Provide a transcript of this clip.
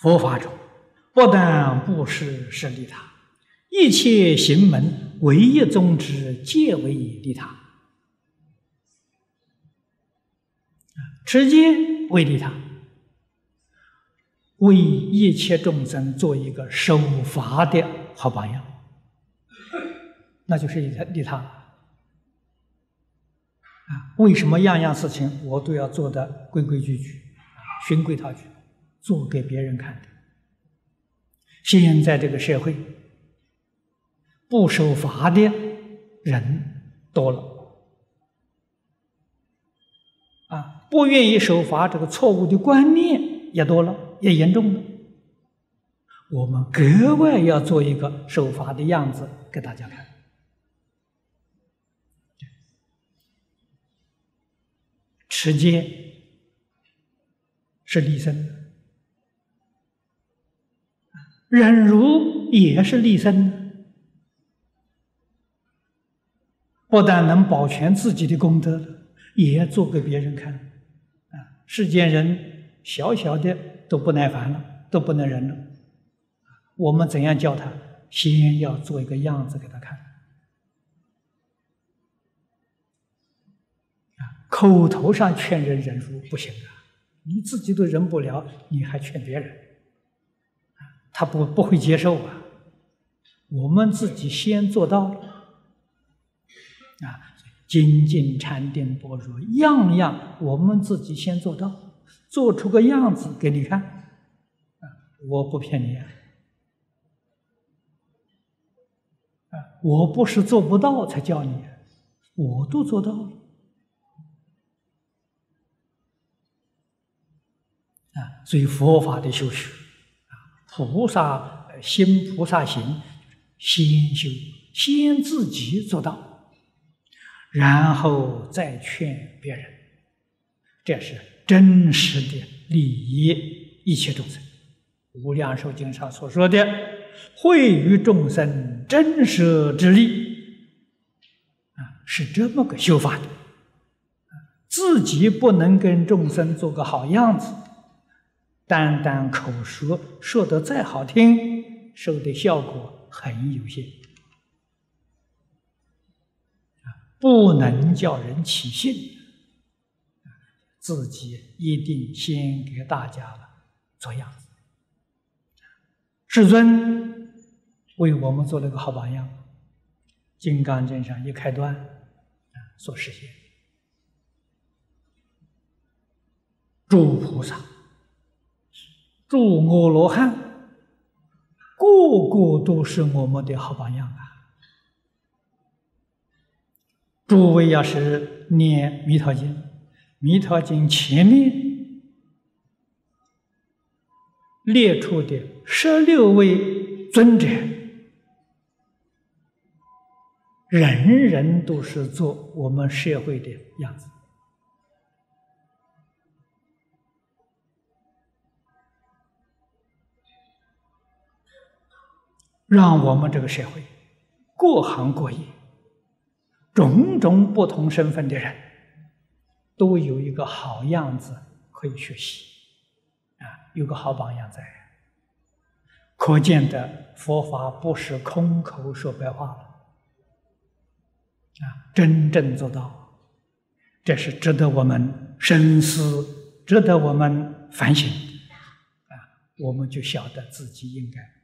佛法中，不但布施是利他，一切行门唯一宗旨，皆为利他。持戒为利他，为一切众生做一个守法的好榜样，那就是利他利他。啊，为什么样样事情我都要做的规规矩矩，循规蹈矩，做给别人看的？现在这个社会，不守法的人多了。啊，不愿意守法，这个错误的观念也多了，也严重了。我们格外要做一个守法的样子给大家看。持戒是立身，忍辱也是立身，不但能保全自己的功德。也做给别人看，啊！世间人小小的都不耐烦了，都不能忍了。我们怎样教他？先要做一个样子给他看，啊！口头上劝人忍辱不行啊，你自己都忍不了，你还劝别人，他不不会接受啊。我们自己先做到了，啊！精进禅定般若，样样我们自己先做到，做出个样子给你看。啊，我不骗你啊！啊，我不是做不到才叫你，我都做到了。啊，所以佛法的修学，菩萨心、菩萨行，先修，先自己做到。然后再劝别人，这是真实的利益一切众生。《无量寿经》上所说的“惠于众生真实之力”，啊，是这么个修法的。自己不能跟众生做个好样子，单单口说说的再好听，收的效果很有限。不能叫人起信，自己一定先给大家做样子。至尊为我们做了个好榜样，《金刚经》上一开端所实现，诸菩萨、诸阿罗汉，个个都是我们的好榜样啊！诸位要是念《弥陀经》，《弥陀经》前面列出的十六位尊者，人人都是做我们社会的样子，让我们这个社会各行各业。种种不同身份的人，都有一个好样子可以学习，啊，有个好榜样在，可见的佛法不是空口说白话了，啊，真正做到，这是值得我们深思，值得我们反省，啊，我们就晓得自己应该